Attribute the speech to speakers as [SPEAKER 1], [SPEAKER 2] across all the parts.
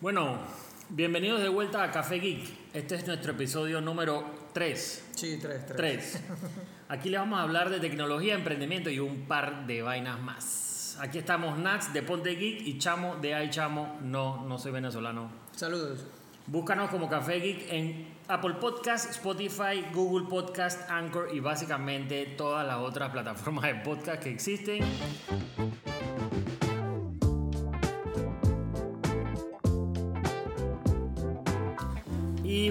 [SPEAKER 1] Bueno, bienvenidos de vuelta a Café Geek. Este es nuestro episodio número 3.
[SPEAKER 2] Sí, tres, tres.
[SPEAKER 1] 3. Aquí les vamos a hablar de tecnología, emprendimiento y un par de vainas más. Aquí estamos Nats de Ponte Geek y Chamo de Ay Chamo. No, no soy venezolano.
[SPEAKER 2] Saludos.
[SPEAKER 1] Búscanos como Café Geek en Apple Podcast, Spotify, Google Podcast, Anchor y básicamente todas las otras plataformas de podcast que existen.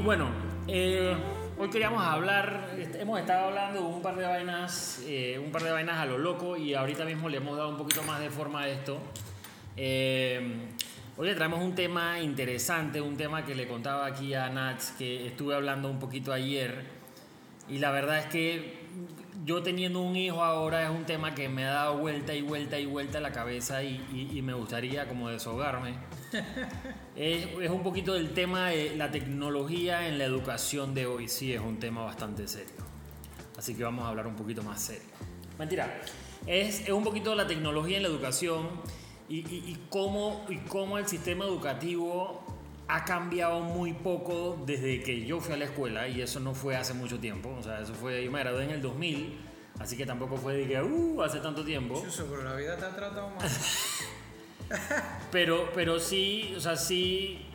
[SPEAKER 1] Bueno, eh, hoy queríamos hablar, hemos estado hablando un par de vainas, eh, un par de vainas a lo loco y ahorita mismo le hemos dado un poquito más de forma a esto. Eh, hoy le traemos un tema interesante, un tema que le contaba aquí a Nats, que estuve hablando un poquito ayer y la verdad es que yo teniendo un hijo ahora es un tema que me ha dado vuelta y vuelta y vuelta a la cabeza y, y- y me gustaría como deshogarme. Es, es un poquito del tema de la tecnología en la educación de hoy. Sí, es un tema bastante serio. Así que vamos a hablar un poquito más serio. Mentira. Es, es un poquito la tecnología en la educación y, y- y cómo, y cómo el sistema educativo ha cambiado muy poco desde que yo fui a la escuela y eso no fue hace mucho tiempo. O sea, eso fue, yo me gradué en el 2000, así que tampoco fue de que, uh, hace tanto tiempo.
[SPEAKER 2] Chuso, pero la vida te ha tratado mal.
[SPEAKER 1] Pero, pero sí, o sea, sí,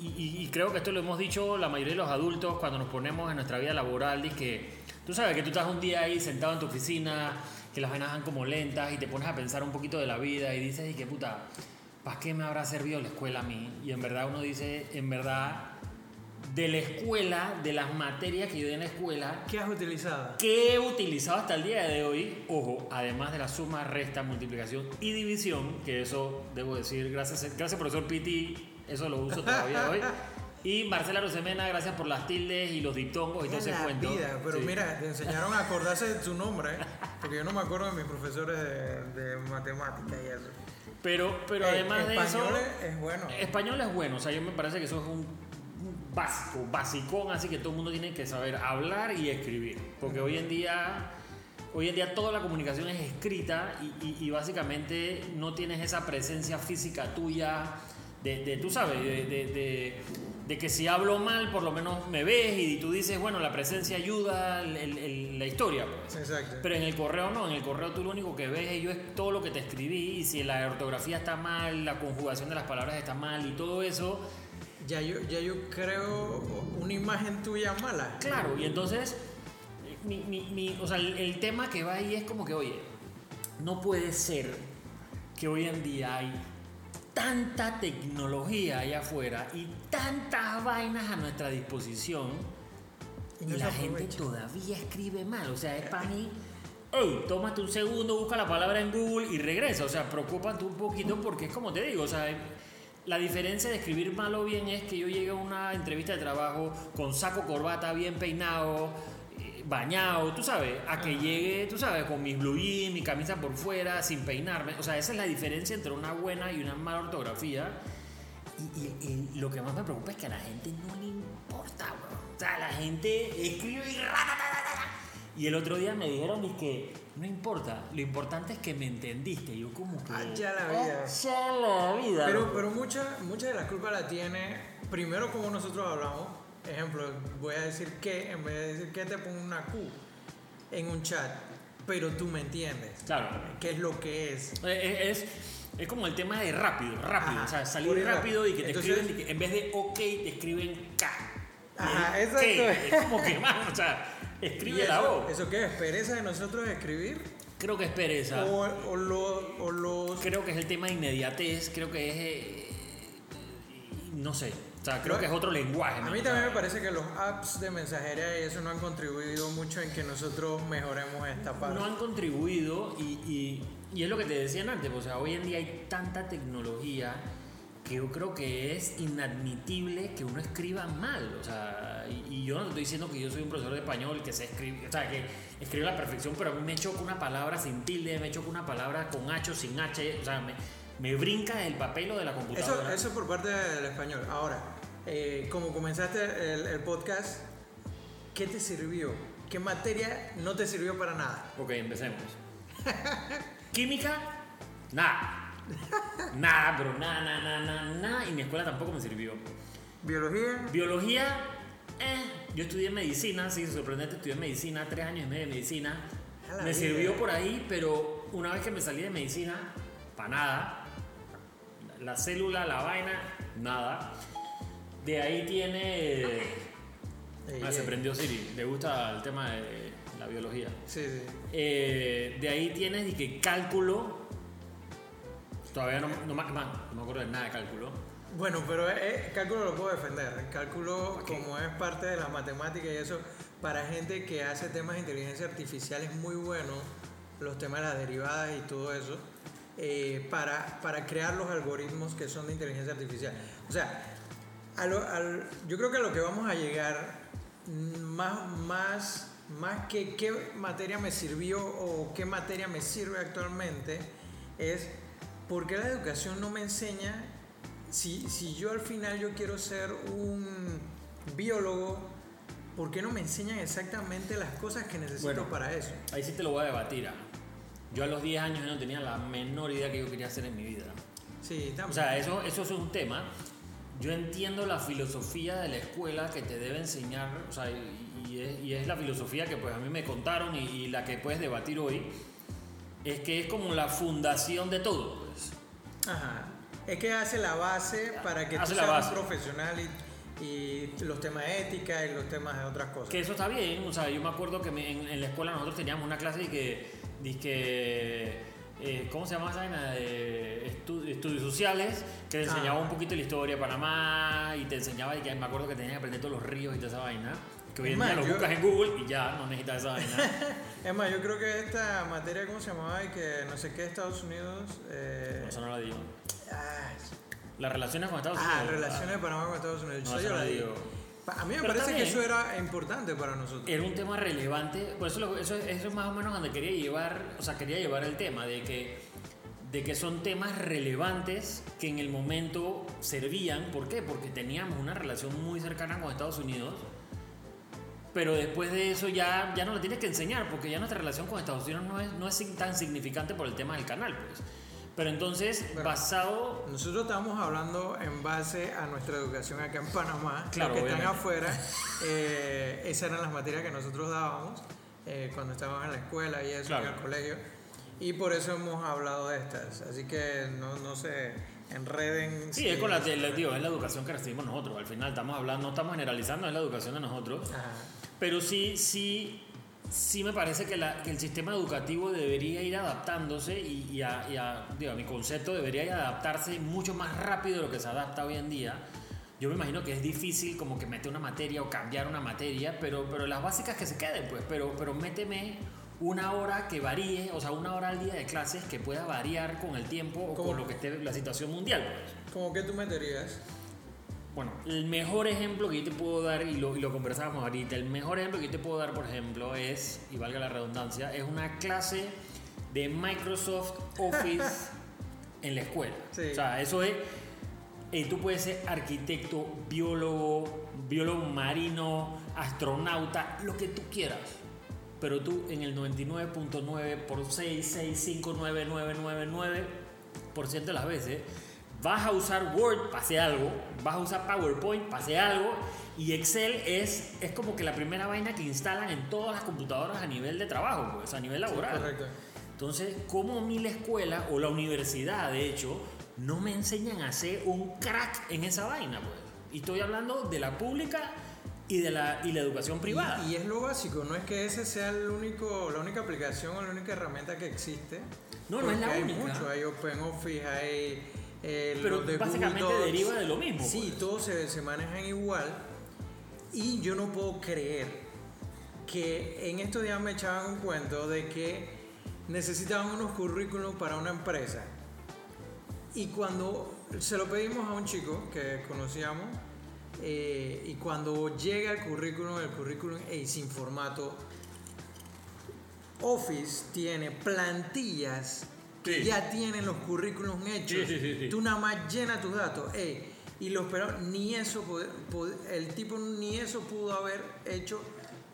[SPEAKER 1] y, creo que esto lo hemos dicho la mayoría de los adultos cuando nos ponemos en nuestra vida laboral, y que tú sabes que tú estás un día ahí sentado en tu oficina, que las vainas van como lentas y te pones a pensar un poquito de la vida y dices, y qué puta, ¿para qué me habrá servido la escuela a mí? Y en verdad uno dice, en verdad, de la escuela, de las materias que yo di en la escuela,
[SPEAKER 2] ¿Qué has utilizado?
[SPEAKER 1] que he utilizado hasta el día de hoy, ojo, además de la suma, resta, multiplicación y división, que eso debo decir, gracias, gracias profesor Piti, eso lo uso todavía hoy. Y Marcela Rosemena, gracias por las tildes y los diptongos y todo ese cuento.
[SPEAKER 2] vida, pero
[SPEAKER 1] Sí.
[SPEAKER 2] mira, te enseñaron a acordarse de tu nombre, ¿eh? porque yo no me acuerdo de mis profesores de, de matemática y eso.
[SPEAKER 1] Pero, pero
[SPEAKER 2] Eh,
[SPEAKER 1] además de eso,
[SPEAKER 2] español es- bueno.
[SPEAKER 1] español es bueno, o sea, yo me parece que eso es un básico, basicón, así que todo el mundo tiene que saber hablar y escribir, porque hoy en día... Hoy en día toda la comunicación es escrita y, y- y básicamente no tienes esa presencia física tuya de, de, tú sabes, de, de- de- de que si hablo mal por lo menos me ves y tú dices, bueno, la presencia ayuda el- el- el- la historia. Pues.
[SPEAKER 2] Exacto.
[SPEAKER 1] Pero en el correo no, en el correo tú lo único que ves es yo es todo lo que te escribí y si la ortografía está mal, la conjugación de las palabras está mal y todo eso,
[SPEAKER 2] Ya yo, ya yo creo una imagen tuya mala.
[SPEAKER 1] claro, y entonces, mi, mi- mi- o sea, el, el tema que va ahí es como que, oye, no puede ser que hoy en día hay tanta tecnología allá afuera y tantas vainas a nuestra disposición
[SPEAKER 2] Y no
[SPEAKER 1] la gente todavía escribe mal. O sea, es para mí. Hey, tómate un segundo, busca la palabra en Google y regresa. O sea, preocúpate un poquito porque es como te digo. O sea, la diferencia de escribir mal o bien es que yo llegué a una entrevista de trabajo con saco, corbata, bien peinado, eh, bañado, tú sabes, a que llegue, tú sabes, con mis blue jeans, mi camisa por fuera, sin peinarme. O sea, esa es la diferencia entre una buena y una mala ortografía. Y, y- y lo que más me preocupa es que a la gente no le importa, weón. O sea, la gente escribe y... Y el otro día me dijeron que no importa, lo importante es que me entendiste. Yo como que...
[SPEAKER 2] Allá la vida.
[SPEAKER 1] Allá la vida.
[SPEAKER 2] Pero, pero mucha, mucha de la culpa la tiene, primero como nosotros hablamos, ejemplo, voy a decir que, en vez de decir que te pongo una Q en un chat, pero tú me entiendes,
[SPEAKER 1] Claro.
[SPEAKER 2] qué es lo que es.
[SPEAKER 1] Eh, Es, es como el tema de rápido, rápido.
[SPEAKER 2] Ajá,
[SPEAKER 1] o sea, salir
[SPEAKER 2] ir
[SPEAKER 1] rápido y que te
[SPEAKER 2] Entonces-
[SPEAKER 1] escriben, y que en vez de OK, te escriben K.
[SPEAKER 2] Ajá, exacto.
[SPEAKER 1] K, Es como que, mano, o sea,
[SPEAKER 2] ¿Y
[SPEAKER 1] escribe la
[SPEAKER 2] eso,
[SPEAKER 1] O.
[SPEAKER 2] ¿Eso qué es? ¿Pereza de nosotros escribir?
[SPEAKER 1] Creo que es pereza.
[SPEAKER 2] O, o, lo- o los...
[SPEAKER 1] Creo que es el tema de inmediatez, creo que es. eh, no sé. O sea, creo que es otro lenguaje.
[SPEAKER 2] A mí también me parece que los apps de mensajería y eso no han contribuido mucho en que nosotros mejoremos esta parte.
[SPEAKER 1] No han contribuido y, y- y es lo que te decían antes. O sea, hoy en día hay tanta tecnología que yo creo que es inadmitible que uno escriba mal. O sea, y, y yo no te estoy diciendo que yo soy un profesor de español que se escribe, o sea, que escribe a la perfección, pero a mí me choca una palabra sin tilde, me choca una palabra con H o sin H. O sea, me, me brinca el papel o de la
[SPEAKER 2] Eso,
[SPEAKER 1] computadora.
[SPEAKER 2] eso por parte del español. Ahora, eh, como comenzaste el, el podcast, ¿qué te sirvió? ¿Qué materia no te sirvió para nada?
[SPEAKER 1] Ok, empecemos. Química, nada. Nada, pero nada, nada, nada, nada, nada. Y mi escuela tampoco me sirvió.
[SPEAKER 2] Biología.
[SPEAKER 1] Biología, eh, yo estudié medicina, sí, sorprendente, estudié medicina, tres años y medio de medicina. Me
[SPEAKER 2] vida.
[SPEAKER 1] sirvió por ahí, pero una vez que me salí de medicina, para nada. La célula, la vaina, nada. De ahí tiene...
[SPEAKER 2] Ey,
[SPEAKER 1] Ah, se prendió Siri, le gusta el tema de la biología.
[SPEAKER 2] Sí, sí.
[SPEAKER 1] Eh, de ahí tienes y que cálculo. Todavía no, no, me- no me acuerdo de nada de cálculo.
[SPEAKER 2] Bueno, pero eh, cálculo lo puedo defender. El cálculo, como es parte de la matemática y eso, para gente que hace temas de inteligencia artificial es muy bueno, los temas de las derivadas y todo eso, eh, para, para crear los algoritmos que son de inteligencia artificial. O sea, a lo- al- yo creo que a lo que vamos a llegar, mm, más, más, más que qué materia me sirvió o qué materia me sirve actualmente, es por qué la educación no me enseña, si, si yo al final yo quiero ser un biólogo, ¿por qué no me enseñan exactamente las cosas que necesito
[SPEAKER 1] Bueno.
[SPEAKER 2] para eso?
[SPEAKER 1] Ahí sí te lo voy a debatir. ah. Yo a los 10 años no tenía la menor idea que yo quería hacer en mi vida.
[SPEAKER 2] Sí,
[SPEAKER 1] O
[SPEAKER 2] también.
[SPEAKER 1] sea, eso, eso es un tema. Yo entiendo la filosofía de la escuela que te debe enseñar, o sea, y, y es, y es la filosofía que pues a mí me contaron y, y la que puedes debatir hoy, es que es como la fundación de todo. pues.
[SPEAKER 2] Ajá. Es que hace la base para que
[SPEAKER 1] Hace
[SPEAKER 2] tú seas un profesional y, y los temas de ética y los temas de otras cosas.
[SPEAKER 1] Que eso está bien, o sea, yo me acuerdo que me- en, en la escuela nosotros teníamos una clase de que, dizque, eh, ¿cómo se llama esa vaina? De estu- estudios sociales, que te enseñaba
[SPEAKER 2] Ah.
[SPEAKER 1] un poquito la historia de Panamá y te enseñaba, y que me acuerdo que tenías que aprender todos los ríos y toda esa vaina, que hoy en día lo buscas en Google y ya no necesitas esa vaina.
[SPEAKER 2] Es más, yo creo que esta materia, ¿cómo se llamaba? Y que no sé qué, Estados Unidos. Eh,
[SPEAKER 1] No, eso no lo digo.
[SPEAKER 2] ah,
[SPEAKER 1] Las relaciones con Estados
[SPEAKER 2] ah,
[SPEAKER 1] Unidos.
[SPEAKER 2] relaciones de Panamá con Estados Unidos.
[SPEAKER 1] No,
[SPEAKER 2] Eso yo
[SPEAKER 1] no
[SPEAKER 2] la
[SPEAKER 1] lo
[SPEAKER 2] digo.
[SPEAKER 1] digo.
[SPEAKER 2] A mí me
[SPEAKER 1] Pero
[SPEAKER 2] parece
[SPEAKER 1] está
[SPEAKER 2] que eso era importante para nosotros.
[SPEAKER 1] Era un tema relevante, por eso, eso, eso es más o menos donde quería llevar, o sea, quería llevar el tema de que, de que son temas relevantes que en el momento servían. ¿Por qué? Porque teníamos una relación muy cercana con Estados Unidos, pero después de eso ya, ya no lo tienes que enseñar, porque ya nuestra relación con Estados Unidos no es, no es tan significante por el tema del canal, pues. Pero entonces,
[SPEAKER 2] Bueno.
[SPEAKER 1] basado
[SPEAKER 2] Nosotros estamos hablando en base a nuestra educación acá en Panamá.
[SPEAKER 1] Claro,
[SPEAKER 2] los que están
[SPEAKER 1] obviamente.
[SPEAKER 2] afuera, eh, esas eran las materias que nosotros dábamos eh, cuando estábamos en la escuela y eso,
[SPEAKER 1] Claro.
[SPEAKER 2] en el colegio. Y por eso hemos hablado de estas. Así que no, no se enreden.
[SPEAKER 1] Sí, es con la, la- digo, es la educación que recibimos nosotros. Al final estamos hablando, no estamos generalizando, es la educación de nosotros.
[SPEAKER 2] Ajá.
[SPEAKER 1] Pero sí, sí, sí me parece que, la- que el sistema educativo debería ir adaptándose y, y a, y a- digo, mi concepto debería ir adaptarse mucho más rápido de lo que se adapta hoy en día. Yo me imagino que es difícil como que meter una materia o cambiar una materia, pero, pero las básicas que se queden, pues, pero, pero méteme una hora que varíe, o sea, una hora al día de clases que pueda variar con el tiempo o
[SPEAKER 2] ¿Cómo?
[SPEAKER 1] con lo que esté la situación mundial. Pues.
[SPEAKER 2] ¿Cómo que tú meterías?
[SPEAKER 1] Bueno, el mejor ejemplo que yo te puedo dar, y lo, y lo conversábamos ahorita, el mejor ejemplo que yo te puedo dar, por ejemplo, es, y valga la redundancia, es una clase de Microsoft Office en la escuela.
[SPEAKER 2] Sí.
[SPEAKER 1] O sea, eso es, eh, tú puedes ser arquitecto, biólogo, biólogo marino, astronauta, lo que tú quieras. Pero tú en el 99.9 por 6659999% de las veces vas a usar Word para hacer algo, vas a usar PowerPoint para hacer algo y Excel es, es como que la primera vaina que instalan en todas las computadoras a nivel de trabajo, pues, a nivel laboral.
[SPEAKER 2] Correcto.
[SPEAKER 1] Entonces, ¿cómo a mí la escuela o la universidad, de hecho, no me enseñan a ser un crack en esa vaina? Pues? Y estoy hablando de la pública y de la, y la educación privada.
[SPEAKER 2] Y, y es lo básico, no es que ese sea el único, la única aplicación o la única herramienta que existe.
[SPEAKER 1] No, no es la
[SPEAKER 2] hay
[SPEAKER 1] única.
[SPEAKER 2] mucho, hay OpenOffice, hay eh,
[SPEAKER 1] Pero
[SPEAKER 2] de
[SPEAKER 1] básicamente
[SPEAKER 2] Google
[SPEAKER 1] deriva de lo mismo,
[SPEAKER 2] Sí,
[SPEAKER 1] pues.
[SPEAKER 2] todos se, se manejan igual. Y yo no puedo creer que en estos días me echaban un cuento de que necesitaban unos currículums para una empresa. Y cuando se lo pedimos a un chico que conocíamos, eh, y cuando llega el currículum, el currículum es sin formato. Office tiene plantillas
[SPEAKER 1] Sí.
[SPEAKER 2] ya tienen los currículums hechos.
[SPEAKER 1] Sí, sí, sí, sí.
[SPEAKER 2] Tú nada más llena tus datos. ey, y los pero ni eso el tipo ni eso pudo haber hecho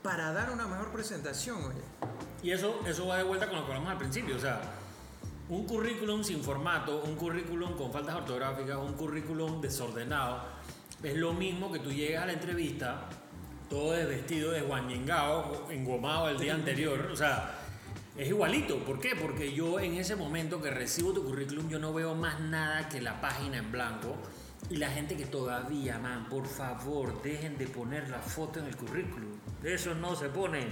[SPEAKER 2] para dar una mejor presentación, oye.
[SPEAKER 1] Y eso, eso va de vuelta con lo que hablamos al principio. O sea, un currículum sin formato, un currículum con faltas ortográficas, un currículum desordenado, es lo mismo que tú llegas a la entrevista todo desvestido, desguaningado, engomado el día anterior. O sea, es igualito. ¿Por qué? Porque yo en ese momento que recibo tu currículum, yo no veo más nada que la página en blanco. Y la gente que todavía, man, por favor, dejen de poner la foto en el currículum. Eso no se pone.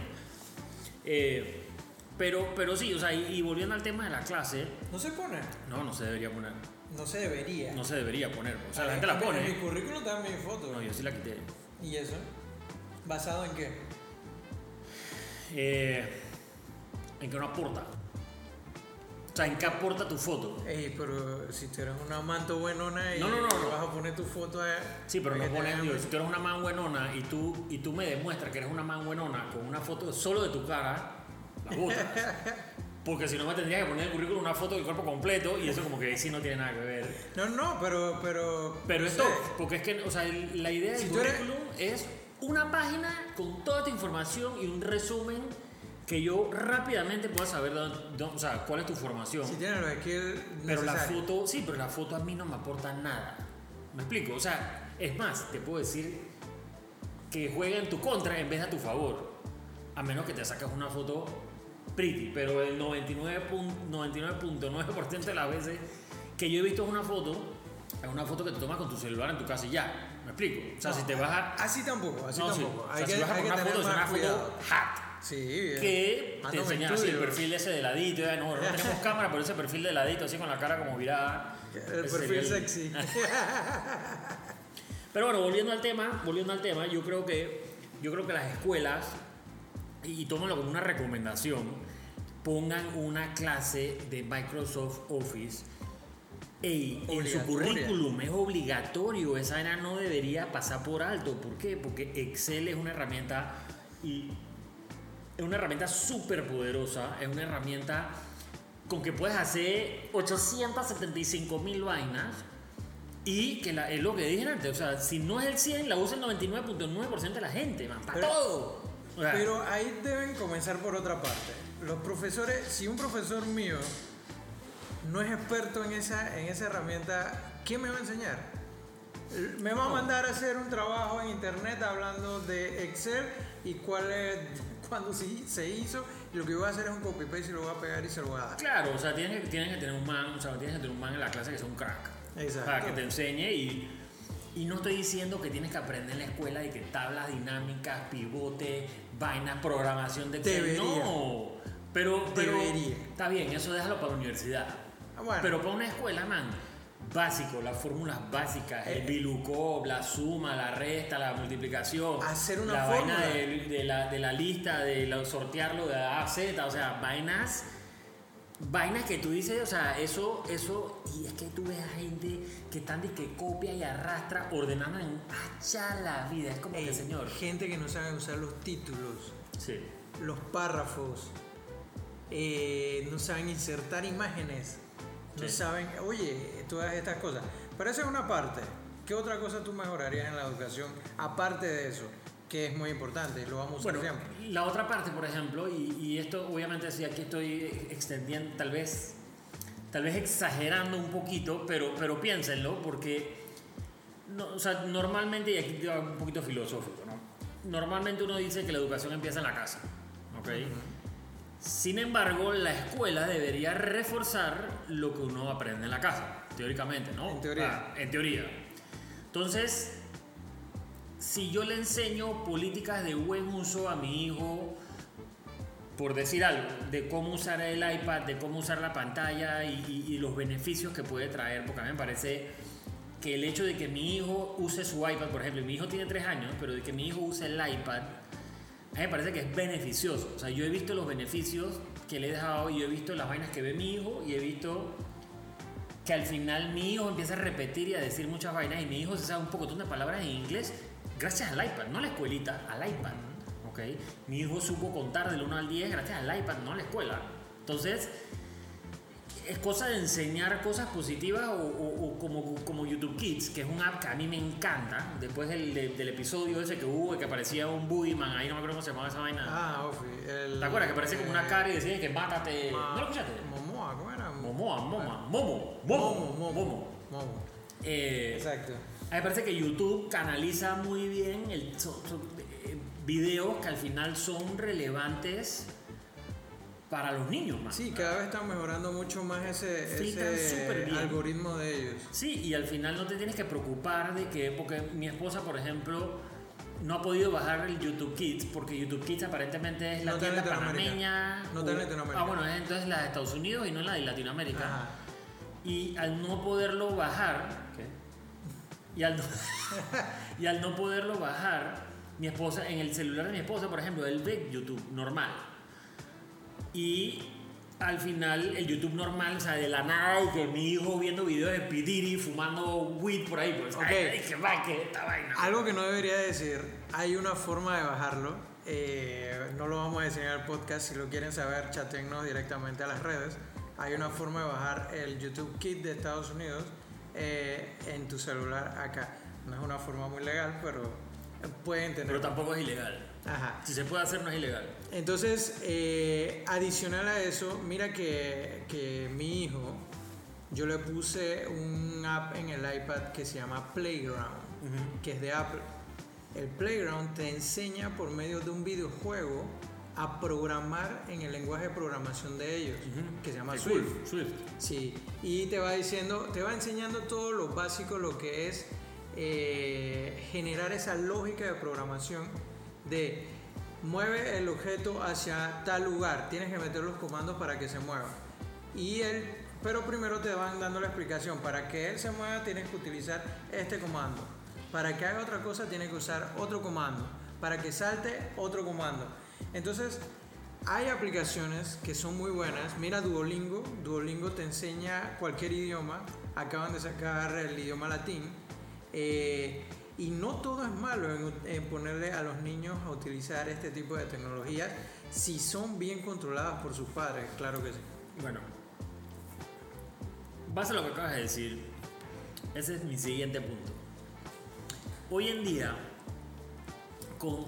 [SPEAKER 1] Eh, pero, pero sí, o sea, y, y volviendo al tema de la clase,
[SPEAKER 2] ¿No se pone?
[SPEAKER 1] no, no se debería poner.
[SPEAKER 2] No se debería.
[SPEAKER 1] No se debería poner. O sea, la
[SPEAKER 2] En-
[SPEAKER 1] gente la
[SPEAKER 2] en- En mi
[SPEAKER 1] pone.
[SPEAKER 2] currículum está mi foto.
[SPEAKER 1] No, yo sí la quité.
[SPEAKER 2] ¿Y eso? ¿Basado en qué?
[SPEAKER 1] Eh, en que no aporta. O sea, en qué aporta tu foto.
[SPEAKER 2] Ey, pero si tú eres una manto buenona y
[SPEAKER 1] No, no, no, no.
[SPEAKER 2] vas a poner tu foto a...
[SPEAKER 1] Sí, pero no
[SPEAKER 2] que te
[SPEAKER 1] pones, digo, si tú eres una man buenona y tú, y tú me demuestras que eres una man buenona con una foto solo de tu cara, la botas. Porque si no me tendría que poner en el currículum una foto del cuerpo completo y eso como que sí no tiene nada que ver.
[SPEAKER 2] No, no, pero... Pero,
[SPEAKER 1] Pero esto, porque es que, o sea, el- la idea del
[SPEAKER 2] Si eres-
[SPEAKER 1] currículum es una página con toda tu información y un resumen que yo rápidamente pueda saber dónde- dónde- o sea, cuál es tu formación.
[SPEAKER 2] Si tienes los skills
[SPEAKER 1] Pero la foto, sí, pero la foto a mí no me aporta nada. ¿Me explico? O sea, es más, te puedo decir que juega en tu contra en vez de a tu favor. A menos que te sacas una foto pretty, pero el 99.9% 99.9% de las veces que yo he visto una foto, es una foto que te tomas con tu celular en tu casa y ya. ¿Me explico? O sea,
[SPEAKER 2] No,
[SPEAKER 1] si te vas a...
[SPEAKER 2] Así tampoco, así
[SPEAKER 1] no, sí.
[SPEAKER 2] tampoco.
[SPEAKER 1] O
[SPEAKER 2] Hay
[SPEAKER 1] sea,
[SPEAKER 2] que,
[SPEAKER 1] si vas a
[SPEAKER 2] hay que
[SPEAKER 1] una foto, es una foto hot
[SPEAKER 2] Sí. eh.
[SPEAKER 1] que
[SPEAKER 2] Ando
[SPEAKER 1] te
[SPEAKER 2] en
[SPEAKER 1] enseñan así el perfil ese de ladito, ya no, no tenemos cámara, pero ese perfil de ladito, así con la cara como virada.
[SPEAKER 2] El
[SPEAKER 1] ese
[SPEAKER 2] perfil sexy.
[SPEAKER 1] Pero bueno, volviendo al tema, volviendo al tema, yo creo que, yo creo que las escuelas, y tómalo como una recomendación, pongan una clase de Microsoft Office. Ey, en su currículum es obligatorio, esa era no debería pasar por alto. ¿Por qué? Porque Excel es una herramienta y es una herramienta súper poderosa, es una herramienta con que puedes hacer 875 mil vainas y que la- es lo que dije antes, o sea, si no es el 100, la usa el 99.9% de la gente, man, para
[SPEAKER 2] Pero-
[SPEAKER 1] todo. O sea,
[SPEAKER 2] Pero ahí deben comenzar por otra parte. Los profesores, si un profesor mío no es experto en esa, en esa herramienta, ¿qué me va a enseñar? Me va a mandar a hacer un trabajo en internet hablando de Excel y cuál es, cuándo se, se hizo. Y lo que voy a hacer es un copy paste y lo voy a pegar y se lo voy a dar.
[SPEAKER 1] claro, o sea, tienes que, tienes que tener un man, o sea, tienes que tener un man en la clase que sea un crack.
[SPEAKER 2] Exacto.
[SPEAKER 1] Para que te enseñe y, y no estoy diciendo que tienes que aprender en la escuela y que tablas dinámicas, pivote, vainas, programación de Excel. No, pero, pero
[SPEAKER 2] Debería.
[SPEAKER 1] está bien, eso déjalo para la universidad.
[SPEAKER 2] Ah, bueno.
[SPEAKER 1] Pero para una escuela, man, básico, las fórmulas básicas, el
[SPEAKER 2] Eh.
[SPEAKER 1] VLOOKUP, la suma, la resta, la multiplicación,
[SPEAKER 2] Hacer una
[SPEAKER 1] la
[SPEAKER 2] fórmula.
[SPEAKER 1] vaina de, de la, de la lista, de lo- sortearlo de A a Z, o sea, vainas, vainas que tú dices, o sea, eso, eso, y es que tú ves a gente que están de que copia y arrastra, ordenando en hacha la vida, es como
[SPEAKER 2] Ey,
[SPEAKER 1] que, señor,
[SPEAKER 2] gente que no sabe usar los títulos,
[SPEAKER 1] sí.
[SPEAKER 2] los párrafos, eh, no saben insertar imágenes, no
[SPEAKER 1] Sí.
[SPEAKER 2] saben, oye, todas estas cosas. Pero esa es una parte. ¿Qué otra cosa tú mejorarías en la educación aparte de eso? Que es muy importante lo vamos a usar
[SPEAKER 1] Bueno,
[SPEAKER 2] siempre.
[SPEAKER 1] la otra parte, por ejemplo, y, y esto obviamente sí aquí estoy extendiendo, tal vez, tal vez exagerando un poquito, pero, pero piénsenlo, porque no, o sea, normalmente, y aquí un poquito filosófico, ¿no? Normalmente uno dice que la educación empieza en la casa, ¿ok? Sin embargo, la escuela debería reforzar lo que uno aprende en la casa, teóricamente, ¿no?
[SPEAKER 2] En teoría.
[SPEAKER 1] Ah, en teoría. Entonces, si yo le enseño políticas de buen uso a mi hijo, por decir algo, de cómo usar el iPad, de cómo usar la pantalla y, y- y los beneficios que puede traer, porque a mí me parece que el hecho de que mi hijo use su iPad, por ejemplo, mi hijo tiene tres años, pero de que mi hijo use el iPad, a mí me parece que es beneficioso. O sea, yo he visto los beneficios que le he dejado y he visto las vainas que ve mi hijo y he visto que al final mi hijo empieza a repetir y a decir muchas vainas y mi hijo se sabe un poco de palabras en inglés gracias al iPad, no a la escuelita, al iPad. ¿ok? Mi hijo supo contar del 1 al 10 gracias al iPad, no a la escuela. Entonces, es cosa de enseñar cosas positivas o, o- o como, como YouTube Kids, que es un app que a mí me encanta. Después del, de- del episodio ese que hubo, que aparecía un Boogeyman, ahí no me acuerdo cómo se llamaba esa vaina.
[SPEAKER 2] Ah, Ofi. el-
[SPEAKER 1] ¿Te acuerdas? Que parecía como una
[SPEAKER 2] eh,
[SPEAKER 1] cara y decía que mátate.
[SPEAKER 2] Ma-
[SPEAKER 1] ¿No lo escuchaste?
[SPEAKER 2] Momoa, ¿cómo era?
[SPEAKER 1] Momoa, Moma, Momo, Momo,
[SPEAKER 2] Momo, Momo.
[SPEAKER 1] Momo.
[SPEAKER 2] Momo.
[SPEAKER 1] Eh,
[SPEAKER 2] Exacto.
[SPEAKER 1] a mí me parece que YouTube canaliza muy bien el, so- so- eh, videos que al final son relevantes para los niños más.
[SPEAKER 2] Sí, cada vez están mejorando mucho más ese, ese algoritmo de ellos.
[SPEAKER 1] Sí, y al final no te tienes que preocupar de que, porque mi esposa, por ejemplo, no ha podido bajar el YouTube Kids, porque YouTube Kids aparentemente es la
[SPEAKER 2] No
[SPEAKER 1] tienda panameña.
[SPEAKER 2] No está en Latinoamérica.
[SPEAKER 1] Ah, bueno, es entonces la de Estados Unidos y no la de Latinoamérica.
[SPEAKER 2] Ajá.
[SPEAKER 1] Y al no poderlo bajar, y al no, y al no poderlo bajar, mi esposa, en el celular de mi esposa, por ejemplo, él ve YouTube normal. Y al final, el YouTube normal, o sea, de la nada, y que mi hijo viendo videos de Pidiri fumando weed por ahí, pues,
[SPEAKER 2] Ok.
[SPEAKER 1] ay, ay, que va, que esta vaina.
[SPEAKER 2] Algo que no debería decir, hay una forma de bajarlo. eh, no lo vamos a decir en el podcast. Si lo quieren saber, chatennos directamente a las redes. Hay una forma de bajar el YouTube Kit de Estados Unidos eh, en tu celular acá. No es una forma muy legal, pero pueden tener.
[SPEAKER 1] Pero tampoco es ilegal.
[SPEAKER 2] Ajá.
[SPEAKER 1] Si se puede hacer, no es ilegal.
[SPEAKER 2] Entonces, eh, adicional a eso, mira que, que mi hijo, yo le puse un app en el iPad que se llama Playground, que es de Apple. El Playground te enseña por medio de un videojuego a programar en el lenguaje de programación de ellos, que se llama Swift.
[SPEAKER 1] Swift.
[SPEAKER 2] Sí, y te va diciendo, te va enseñando todo lo básico, lo que es eh, generar esa lógica de programación de mueve el objeto hacia tal lugar, tienes que meter los comandos para que se mueva. Y él, pero primero te van dando la explicación, para que él se mueva tienes que utilizar este comando, para que haga otra cosa tienes que usar otro comando, para que salte otro comando. Entonces, hay aplicaciones que son muy buenas. Mira Duolingo. Duolingo te enseña cualquier idioma. Acaban de sacar el idioma latín. Eh, y no todo es malo en, ponerle a los niños a utilizar este tipo de tecnologías si son bien controladas por sus padres. Claro que sí.
[SPEAKER 1] Bueno, base a lo que acabas de decir, ese es mi siguiente punto. Hoy en día, con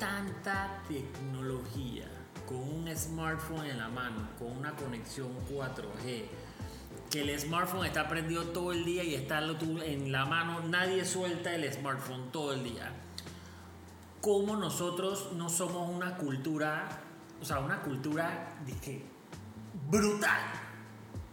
[SPEAKER 1] tanta tecnología, con un smartphone en la mano, con una conexión 4G, que el smartphone está prendido todo el día y está en la mano, nadie suelta el smartphone todo el día. ¿Cómo nosotros no somos una cultura, o sea, una cultura dije, brutal?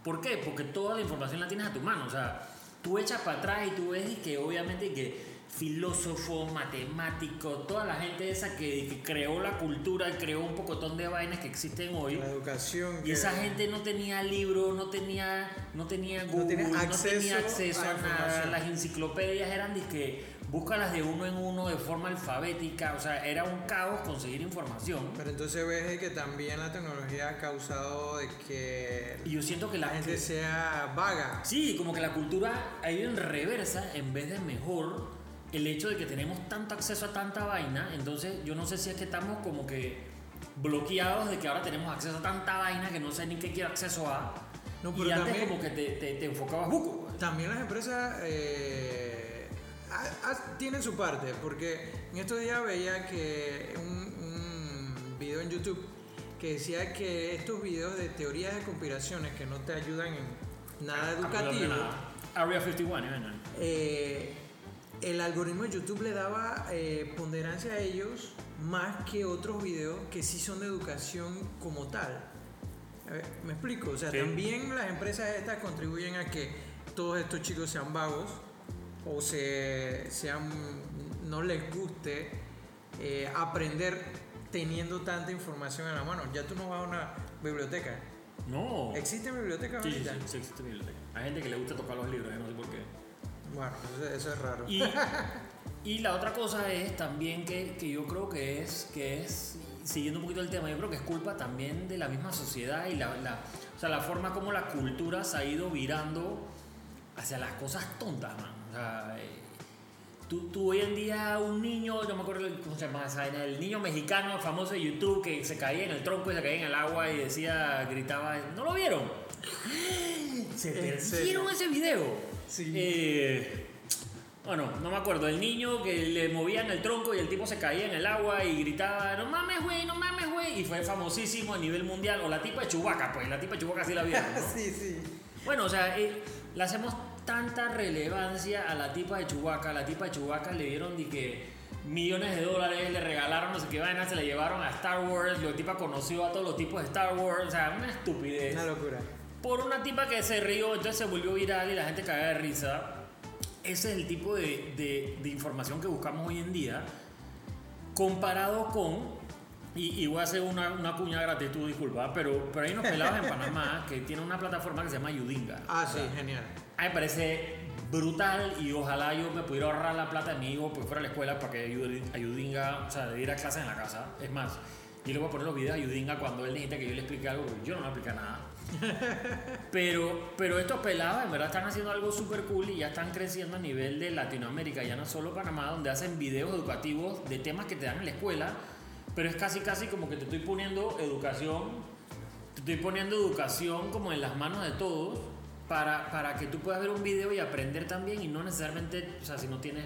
[SPEAKER 1] ¿Por qué? Porque toda la información la tienes a tu mano. O sea, tú echas para atrás y tú ves que obviamente que filósofo, matemático, toda la gente esa que, que creó la cultura, creó un pocotón de vainas que existen hoy.
[SPEAKER 2] La educación.
[SPEAKER 1] Y
[SPEAKER 2] que-
[SPEAKER 1] esa gente no tenía libro, no tenía, no tenía Google, no
[SPEAKER 2] acceso
[SPEAKER 1] tenía acceso
[SPEAKER 2] a
[SPEAKER 1] nada. Las enciclopedias eran de que búscalas de uno en uno de forma alfabética, o sea, era un caos conseguir información.
[SPEAKER 2] Pero entonces ves que también la tecnología ha causado de que
[SPEAKER 1] Y yo siento que
[SPEAKER 2] la
[SPEAKER 1] la
[SPEAKER 2] gente sea vaga.
[SPEAKER 1] Sí, como que la cultura ha ido en reversa en vez de mejor el hecho de que tenemos tanto acceso a tanta vaina, entonces yo no sé si es que estamos como que bloqueados de que ahora tenemos acceso a tanta vaina que no sé ni qué quiero acceso a.
[SPEAKER 2] No,
[SPEAKER 1] y
[SPEAKER 2] pero
[SPEAKER 1] antes
[SPEAKER 2] también-
[SPEAKER 1] como que te, te, te enfocabas buco. pues.
[SPEAKER 2] También las empresas eh, tienen su parte, porque en estos días veía que un, un video en YouTube que decía que estos videos de teorías de conspiraciones que no te ayudan en nada educativo,
[SPEAKER 1] Area 51, ¿eh?
[SPEAKER 2] El algoritmo de YouTube le daba eh, ponderancia a ellos más que otros videos que sí son de educación como tal. A ver, ¿Me explico? O sea,
[SPEAKER 1] Sí.
[SPEAKER 2] también las empresas estas contribuyen a que todos estos chicos sean vagos o se, sean, no les guste eh, aprender teniendo tanta información en la mano. Ya tú no vas a una biblioteca.
[SPEAKER 1] No.
[SPEAKER 2] ¿Existen bibliotecas
[SPEAKER 1] Sí, sí,
[SPEAKER 2] ahorita?
[SPEAKER 1] sí, sí existe biblioteca. Hay gente que le gusta tocar los libros, no sé por qué.
[SPEAKER 2] Bueno, eso, es raro.
[SPEAKER 1] Y, y la otra cosa es también que, que yo creo que es, que es, siguiendo un poquito el tema, yo creo que es culpa también de la misma sociedad y la, la- o sea, la forma como la cultura se ha ido virando hacia las cosas tontas, man. O sea, eh, tú, tú hoy en día un niño, yo me acuerdo, ¿cómo se llama esa? El niño mexicano famoso de YouTube que se caía en el tronco y se caía en el agua y decía, gritaba, ¿no lo vieron? Se
[SPEAKER 2] ¿En
[SPEAKER 1] perdieron ese video.
[SPEAKER 2] Sí.
[SPEAKER 1] Eh, Bueno, no me acuerdo. El niño que le movían el tronco y el tipo se caía en el agua y gritaba, no mames, güey, no mames, güey. Y fue famosísimo a nivel mundial. O la tipa de Chubaca, pues la tipa de Chubaca sí la vieron. ¿no?
[SPEAKER 2] sí, sí.
[SPEAKER 1] Bueno, o sea, eh, le hacemos tanta relevancia a la tipa de Chubaca. A la tipa de Chubaca le dieron de que millones de dólares, le regalaron no sé qué vaina, se la llevaron a Star Wars. La tipa conoció a todos los tipos de Star Wars. O sea, una estupidez.
[SPEAKER 2] Una locura.
[SPEAKER 1] Por una tipa que se rió, entonces se volvió viral y la gente cagaba de risa. Ese es el tipo de, de- de información que buscamos hoy en día, comparado con, y, y voy a hacer una, una cuña de gratitud, disculpa, pero, pero hay unos pelados en Panamá que tienen una plataforma que se llama Yudinga.
[SPEAKER 2] Ah, sí, genial.
[SPEAKER 1] A mí me parece brutal y ojalá yo me pudiera ahorrar la plata de mi hijo porque fuera a la escuela para que Yudi- a Yudinga, o sea, de ir a clases en la casa. Es más, yo le voy a poner los videos a Yudinga cuando él necesita que yo le explique algo, porque yo no le explico nada. Pero, pero estos pelados en verdad están haciendo algo súper cool y ya están creciendo a nivel de Latinoamérica, ya no solo Panamá, donde hacen videos educativos de temas que te dan en la escuela, pero es casi casi como que te estoy poniendo educación, te estoy poniendo educación como en las manos de todos para, para que tú puedas ver un video y aprender también y no necesariamente, o sea, si no tienes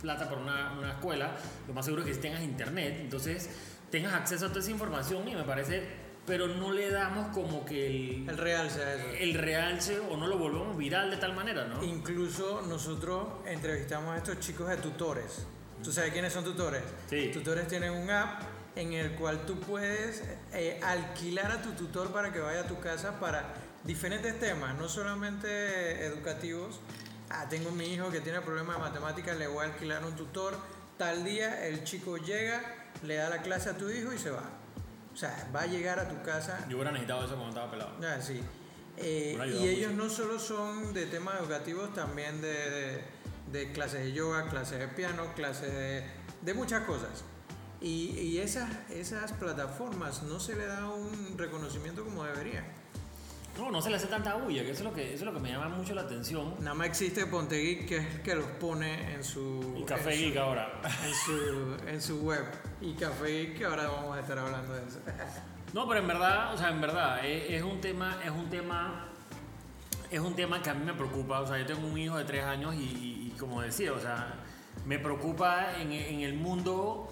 [SPEAKER 1] plata por una, una escuela, lo más seguro es que tengas internet, entonces tengas acceso a toda esa información y me parece, pero no le damos como que el,
[SPEAKER 2] El real sea eso.
[SPEAKER 1] el realce o no lo volvemos viral de tal manera, ¿no?
[SPEAKER 2] Incluso nosotros entrevistamos a estos chicos de tutores. ¿Tú sabes quiénes son tutores?
[SPEAKER 1] Sí.
[SPEAKER 2] Tutores tienen un app en el cual tú puedes eh, alquilar a tu tutor para que vaya a tu casa para diferentes temas, no solamente educativos. Ah, tengo mi hijo que tiene problemas de matemáticas, le voy a alquilar un tutor. Tal día el chico llega, le da la clase a tu hijo y se va. O sea, va a llegar a tu casa
[SPEAKER 1] Yo hubiera necesitado eso cuando estaba pelado.
[SPEAKER 2] Ah, sí. Eh, y ellos no solo son de temas educativos, también de, de- de clases de yoga, clases de piano, clases de, de muchas cosas. Y, y esas, esas plataformas no se le da un reconocimiento como debería.
[SPEAKER 1] No, no se le hace tanta bulla, que eso es lo que, eso es lo que me llama mucho la atención.
[SPEAKER 2] Nada más existe Pontegeek que es el que los pone en su,
[SPEAKER 1] Y Café
[SPEAKER 2] en su-
[SPEAKER 1] Geek ahora.
[SPEAKER 2] en su, en su web. Y Café Geek que ahora vamos a estar hablando de eso.
[SPEAKER 1] No, pero en verdad, o sea, en verdad, es, es un tema, es un tema, es un tema que a mí me preocupa. O sea, yo tengo un hijo de tres años y, y- y como decía, o sea, me preocupa en, en el mundo,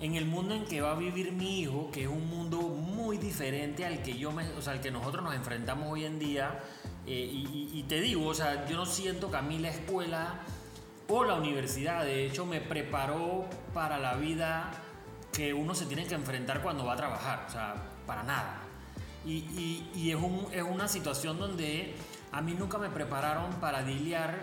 [SPEAKER 1] en el mundo en que va a vivir mi hijo, que es un mundo muy diferente al que yo me, o sea, al que nosotros nos enfrentamos hoy en día. Eh, y, te digo, o sea, yo no siento que a mí la escuela o la universidad, de hecho, me preparó para la vida que uno se tiene que enfrentar cuando va a trabajar, o sea, para nada. Y es, un- es una situación donde a mí nunca me prepararon para lidiar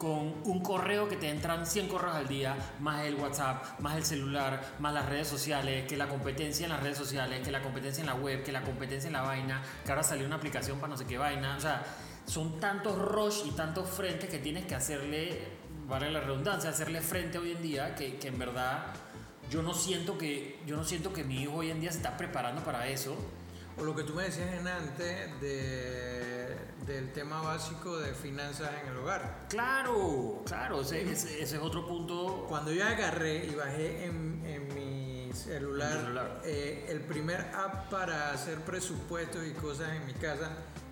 [SPEAKER 1] con un correo que te entran 100 correos al día, más el WhatsApp, más el celular, más las redes sociales, que la competencia en las redes sociales, que la competencia en la web, que la competencia en la vaina, que ahora salió una aplicación para no sé qué vaina. O sea, son tantos rush y tantos frentes que tienes que hacerle, vale la redundancia, hacerle frente hoy en día que, que en verdad yo no siento que yo no siento que mi hijo hoy en día se está preparando para eso.
[SPEAKER 2] O lo que tú me decías en antes de, del tema básico de finanzas en el hogar.
[SPEAKER 1] Claro, claro, ese, ese- ese es otro punto.
[SPEAKER 2] Cuando yo agarré y bajé en, en mi celular,
[SPEAKER 1] En celular.
[SPEAKER 2] eh, el primer app para hacer presupuestos y cosas en mi casa,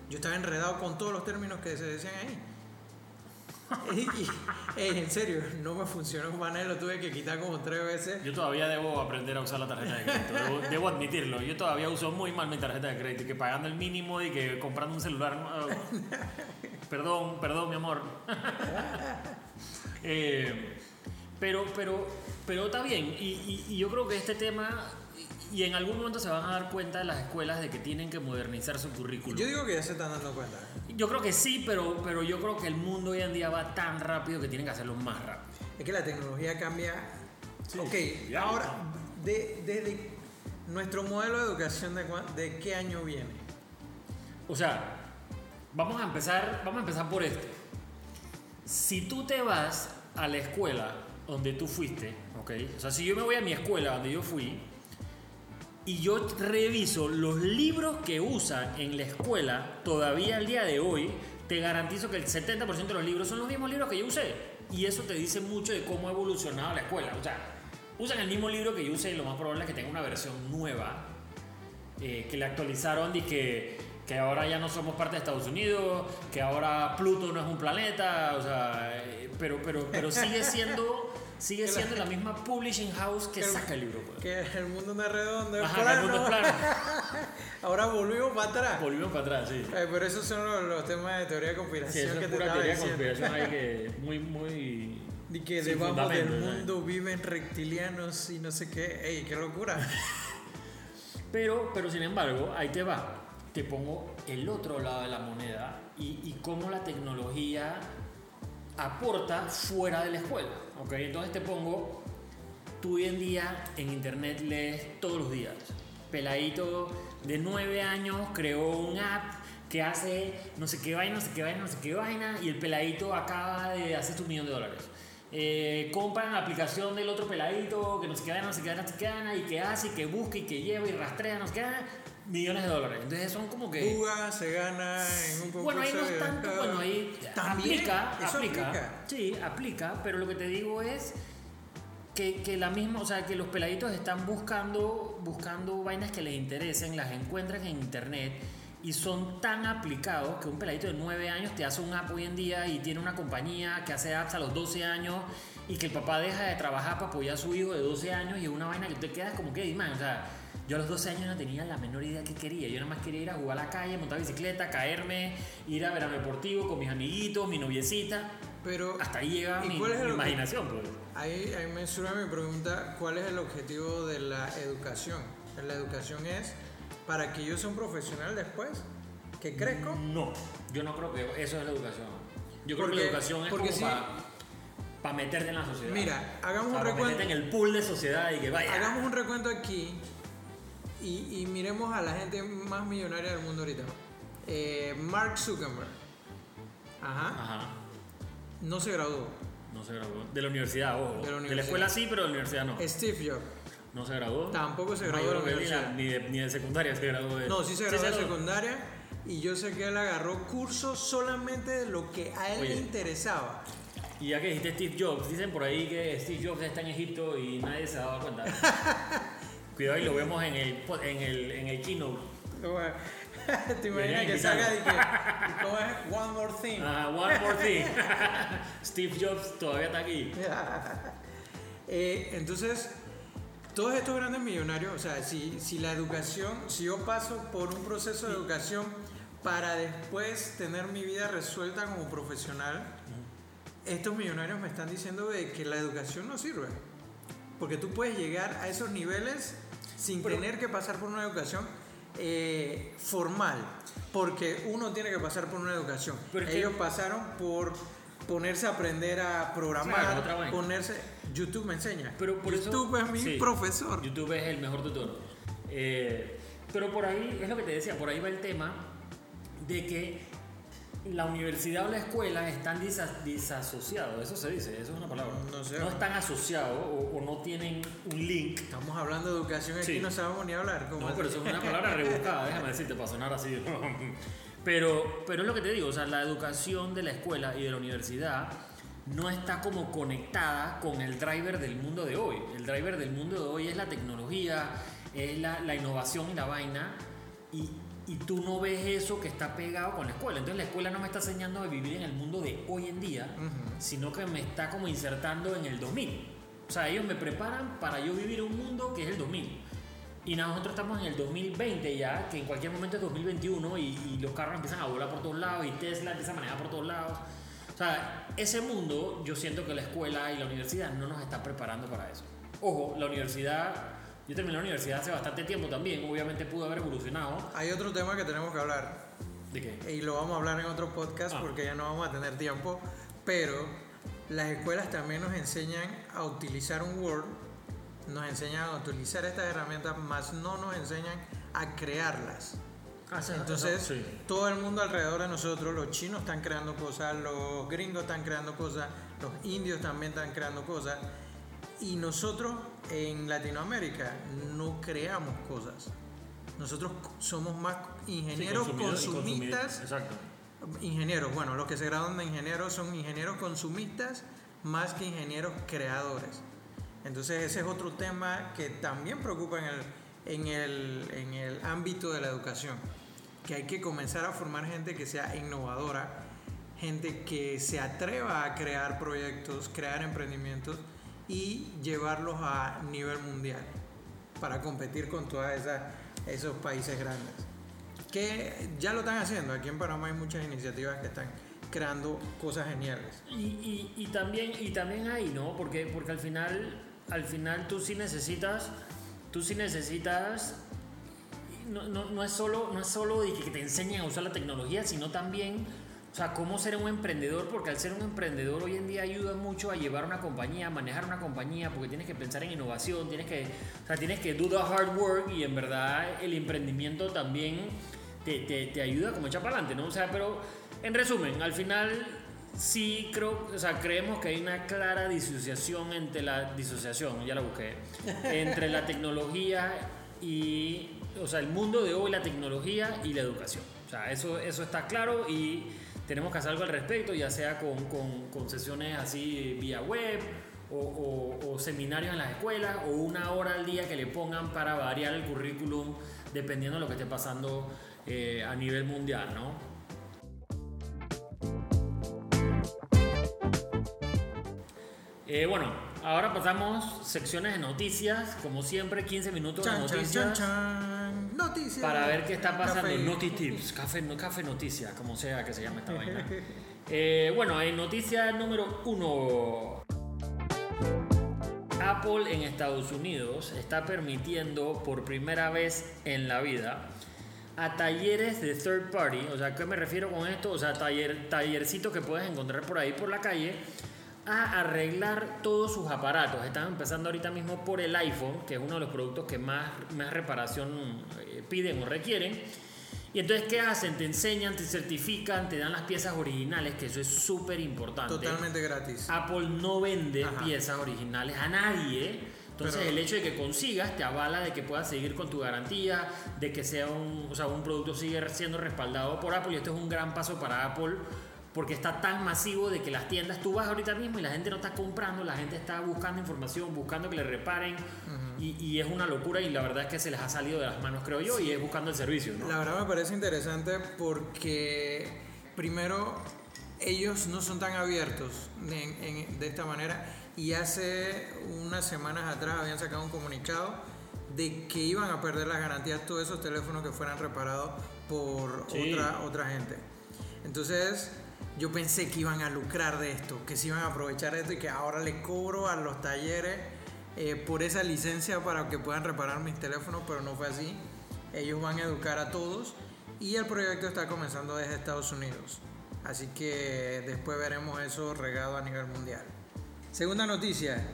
[SPEAKER 2] yo estaba enredado con todos los términos que se decían ahí. y, y- ey, en serio, no me funcionó con Manuel, lo tuve que quitar como tres veces.
[SPEAKER 1] Yo todavía debo aprender a usar la tarjeta de crédito, debo, debo admitirlo. Yo todavía uso muy mal mi tarjeta de crédito, que pagando el mínimo y que comprando un celular. Perdón, perdón, mi amor. Eh, pero, pero, pero está bien. Y, y- y yo creo que este tema, y en algún momento se van a dar cuenta las escuelas de que tienen que modernizar su currículum.
[SPEAKER 2] Yo digo que ya se están dando cuenta.
[SPEAKER 1] Yo creo que sí, pero, pero yo creo que el mundo hoy en día va tan rápido que tienen que hacerlo más rápido.
[SPEAKER 2] Es que la tecnología cambia.
[SPEAKER 1] Sí,
[SPEAKER 2] ok, ahora, de- desde nuestro modelo de educación, de, ¿de qué año viene?
[SPEAKER 1] O sea, vamos a empezar, vamos a empezar por esto. Si tú te vas a la escuela donde tú fuiste, ¿ok? O sea, si yo me voy a mi escuela donde yo fui y yo reviso los libros que usan en la escuela todavía al día de hoy, te garantizo que el 70% de los libros son los mismos libros que yo usé. Y eso te dice mucho de cómo ha evolucionado la escuela. O sea, usan el mismo libro que yo usé y lo más probable es que tenga una versión nueva eh, que le actualizaron y que, que ahora ya no somos parte de Estados Unidos, que ahora Pluto no es un planeta, o sea, eh, pero, pero, pero sigue siendo sigue siendo la misma publishing house que, saca el libro. Pues.
[SPEAKER 2] Que el mundo no es redondo,
[SPEAKER 1] Ajá,
[SPEAKER 2] plano.
[SPEAKER 1] el mundo es plano.
[SPEAKER 2] Ahora volvimos para atrás.
[SPEAKER 1] Volvimos para atrás, sí.
[SPEAKER 2] Eh, pero esos son los, los temas de teoría de
[SPEAKER 1] Sí,
[SPEAKER 2] conspiración
[SPEAKER 1] eso
[SPEAKER 2] que
[SPEAKER 1] es
[SPEAKER 2] te
[SPEAKER 1] pura
[SPEAKER 2] estaba
[SPEAKER 1] teoría de
[SPEAKER 2] diciendo.
[SPEAKER 1] conspiración ahí que muy, muy...
[SPEAKER 2] Y que
[SPEAKER 1] sin
[SPEAKER 2] debajo del mundo viven reptilianos y no sé qué. ¡Ey, qué locura!
[SPEAKER 1] Pero, pero sin embargo, ahí te va. Te pongo el otro lado de la moneda y, y cómo la tecnología aporta fuera de la escuela. ¿ok? Entonces te pongo, tú hoy en día en internet lees todos los días. Peladito de 9 años creó un app que hace no sé qué vaina, no sé qué vaina, no sé qué vaina, y el peladito acaba de hacer su millón de dólares. Eh, compran la aplicación del otro peladito que no sé qué no sé qué no sé qué y que hace, y que busca, y que lleva, y rastrea, no sé qué millones de dólares. Entonces son como que...
[SPEAKER 2] Juga, se gana en un concurso
[SPEAKER 1] Bueno, ahí no es tanto, bueno, ahí
[SPEAKER 2] También,
[SPEAKER 1] aplica,
[SPEAKER 2] eso
[SPEAKER 1] aplica,
[SPEAKER 2] aplica.
[SPEAKER 1] Sí, aplica, pero lo que te digo es que, que la misma, o sea, que los peladitos están buscando, buscando vainas que les interesen, las encuentran en internet y son tan aplicados que un peladito de 9 años te hace un app hoy en día y tiene una compañía que hace apps a los 12 años y que el papá deja de trabajar para apoyar a su hijo de 12 años y es una vaina que te quedas como que, man, o sea, yo a los 12 años no tenía la menor idea que quería. Yo nada más quería ir a jugar a la calle, montar bicicleta, caerme, ir a ver a deportivo con mis amiguitos, mi noviecita.
[SPEAKER 2] Pero
[SPEAKER 1] Hasta ahí llega
[SPEAKER 2] ¿Y
[SPEAKER 1] mi,
[SPEAKER 2] cuál es
[SPEAKER 1] mi imaginación, pues.
[SPEAKER 2] ahí, ahí me surge mi pregunta, ¿cuál es el objetivo de la educación? La educación es para que yo sea un profesional después, que crezco.
[SPEAKER 1] No, yo no creo que eso es la educación. Yo creo que
[SPEAKER 2] Porque-
[SPEAKER 1] la educación es
[SPEAKER 2] porque
[SPEAKER 1] como
[SPEAKER 2] sí.
[SPEAKER 1] para meterte en la sociedad.
[SPEAKER 2] Mira, hagamos un
[SPEAKER 1] para
[SPEAKER 2] recuento.
[SPEAKER 1] meterte en el pool de sociedad y que vaya.
[SPEAKER 2] Hagamos un recuento aquí y, y miremos a la gente más millonaria del mundo ahorita. Eh, Mark Zuckerberg. Ajá.
[SPEAKER 1] Ajá.
[SPEAKER 2] No se graduó.
[SPEAKER 1] No se graduó. De la universidad, ojo.
[SPEAKER 2] De la
[SPEAKER 1] De la
[SPEAKER 2] universidad.
[SPEAKER 1] escuela sí, pero de la universidad no.
[SPEAKER 2] Steve Jobs.
[SPEAKER 1] No se graduó.
[SPEAKER 2] Tampoco se
[SPEAKER 1] No,
[SPEAKER 2] graduó
[SPEAKER 1] yo
[SPEAKER 2] de la universidad.
[SPEAKER 1] Ni de, ni de secundaria se graduó de.
[SPEAKER 2] No, sí se graduó de
[SPEAKER 1] graduó.
[SPEAKER 2] secundaria. Y yo sé que él agarró cursos solamente de lo que a él
[SPEAKER 1] Oye.
[SPEAKER 2] le interesaba.
[SPEAKER 1] Y ya que dijiste Steve Jobs, dicen por ahí que Steve Jobs está en Egipto y nadie se ha dado cuenta. Cuidado y lo vemos en el, en el, en el keynote.
[SPEAKER 2] ¿Te imaginas que salga y que. ¿Cómo es? One more thing.
[SPEAKER 1] Ah, one more thing. Steve Jobs todavía está aquí.
[SPEAKER 2] Eh, entonces, todos estos grandes millonarios, o sea, si, si la educación, si yo paso por un proceso de educación para después tener mi vida resuelta como profesional, estos millonarios me están diciendo de que la educación no sirve. Porque tú puedes llegar a esos niveles sin
[SPEAKER 1] Pero-
[SPEAKER 2] tener que pasar por una educación eh, formal. Porque uno tiene que pasar por una educación. Ellos pasaron por ponerse a aprender a programar,
[SPEAKER 1] Claro,
[SPEAKER 2] ponerse... YouTube me enseña.
[SPEAKER 1] Pero por eso-
[SPEAKER 2] YouTube es mi
[SPEAKER 1] sí,
[SPEAKER 2] profesor.
[SPEAKER 1] YouTube es el mejor tutor. Eh, pero por ahí, es lo que te decía, por ahí va el tema de que la universidad o la escuela están disa- disasociados, eso se dice, eso es una palabra.
[SPEAKER 2] No sé.
[SPEAKER 1] están asociados o, o no tienen un link.
[SPEAKER 2] Estamos hablando de educación aquí,
[SPEAKER 1] Sí.
[SPEAKER 2] no sabemos ni hablar. ¿cómo
[SPEAKER 1] No,
[SPEAKER 2] así?
[SPEAKER 1] pero eso es una palabra rebuscada, déjame decirte, para sonar así. Pero, pero es lo que te digo, o sea, la educación de la escuela y de la universidad no está como conectada con el driver del mundo de hoy. El driver del mundo de hoy es la tecnología, es la, la innovación y la vaina, y, y tú no ves eso que está pegado con la escuela. Entonces la escuela no me está enseñando a vivir en el mundo de hoy en día,
[SPEAKER 2] Ujú.
[SPEAKER 1] sino que me está como insertando en el 2000. O sea, ellos me preparan para yo vivir un mundo que es el 2000. Y nosotros estamos en el 2020 ya, que en cualquier momento es 2021 y, y los carros empiezan a volar por todos lados y Tesla empieza a manejar por todos lados. O sea, ese mundo yo siento que la escuela y la universidad no nos están preparando para eso. Ojo, la universidad, yo terminé la universidad hace bastante tiempo también, obviamente pudo haber evolucionado.
[SPEAKER 2] Hay otro tema que tenemos que hablar.
[SPEAKER 1] ¿De qué?
[SPEAKER 2] Y lo vamos a hablar en otro podcast
[SPEAKER 1] Ah.
[SPEAKER 2] porque ya no vamos a tener tiempo. Pero las escuelas también nos enseñan a utilizar un Word, nos enseñan a utilizar estas herramientas, más no nos enseñan a crearlas. Entonces,
[SPEAKER 1] sí.
[SPEAKER 2] todo el mundo alrededor de nosotros, los chinos están creando cosas, los gringos están creando cosas, los indios también están creando cosas. Y nosotros en Latinoamérica no creamos cosas. Nosotros somos más ingenieros
[SPEAKER 1] Sí,
[SPEAKER 2] consumistas.
[SPEAKER 1] Exacto.
[SPEAKER 2] Ingenieros, bueno, los que se gradúan de ingenieros son ingenieros consumistas más que ingenieros creadores. Entonces ese es otro tema que también preocupa en el, en el, en el ámbito de la educación. que hay que comenzar a formar gente que sea innovadora, gente que se atreva a crear proyectos, crear emprendimientos y llevarlos a nivel mundial para competir con todos esos países grandes. Que ya lo están haciendo. Aquí en Panamá hay muchas iniciativas que están creando cosas geniales.
[SPEAKER 1] Y, y, también, y también hay, ¿no? Porque, porque al, final, al final tú sí necesitas, tú sí necesitas, no, no, no es solo, no es solo de que te enseñen a usar la tecnología, sino también sea, cómo ser un emprendedor, porque al ser un emprendedor hoy en día ayuda mucho a llevar una compañía, a manejar una compañía, porque tienes que pensar en innovación, tienes que, o sea, tienes que do the hard work y en verdad el emprendimiento también te, te, te ayuda como echar para adelante, ¿no? O sea, pero en resumen, al final sí creo, o sea, creemos que hay una clara disociación entre la disociación, ya la busqué, entre la tecnología y, o sea, el mundo de hoy, la tecnología y la educación. O sea, eso, eso está claro y tenemos que hacer algo al respecto, ya sea con, con, sesiones así vía web o, seminarios en las escuelas o una hora al día que le pongan para variar el currículum dependiendo de lo que esté pasando eh, a nivel mundial, ¿no? Eh, bueno, ahora pasamos secciones de noticias, como siempre, 15 minutos de noticias.
[SPEAKER 2] Noticias.
[SPEAKER 1] Para ver qué está pasando. Noti Tips, café, café Noticias, como sea que se llame esta vaina. Eh, bueno, en noticia número uno. Apple en Estados Unidos está permitiendo por primera vez en la vida a talleres de third party. O sea, ¿qué me refiero con esto? O sea, taller, tallercitos que puedes encontrar por ahí por la calle a arreglar todos sus aparatos. Están empezando ahorita mismo por el iPhone, que es uno de los productos que más, más reparación eh, piden o requieren. Y entonces, ¿qué hacen? Te enseñan, te certifican, te dan las piezas originales, que eso es súper importante.
[SPEAKER 2] Totalmente gratis.
[SPEAKER 1] Apple no vende piezas originales a nadie. Entonces, el hecho de que consigas te avala de que puedas seguir con tu garantía, de que sea un, o sea, un producto sigue siendo respaldado por Apple. Y esto es un gran paso para Apple porque está tan masivo de que las tiendas, tú vas ahorita mismo y la gente no está comprando, la gente está buscando información, buscando que le reparen y, es una locura y la verdad es que se les ha salido de las manos, creo yo, y es buscando el servicio.
[SPEAKER 2] La verdad me parece interesante porque primero ellos no son tan abiertos de esta manera y hace unas semanas atrás habían sacado un comunicado de que iban a perder las garantías todos esos teléfonos que fueran reparados por otra, otra gente. Entonces, yo pensé que iban a lucrar de esto, que se iban a aprovechar de esto y que ahora le cobro a los talleres eh, por esa licencia para que puedan reparar mis teléfonos, pero no fue así. Ellos van a educar a todos y el proyecto está comenzando desde Estados Unidos. Así que después veremos eso regado a nivel mundial. Segunda noticia.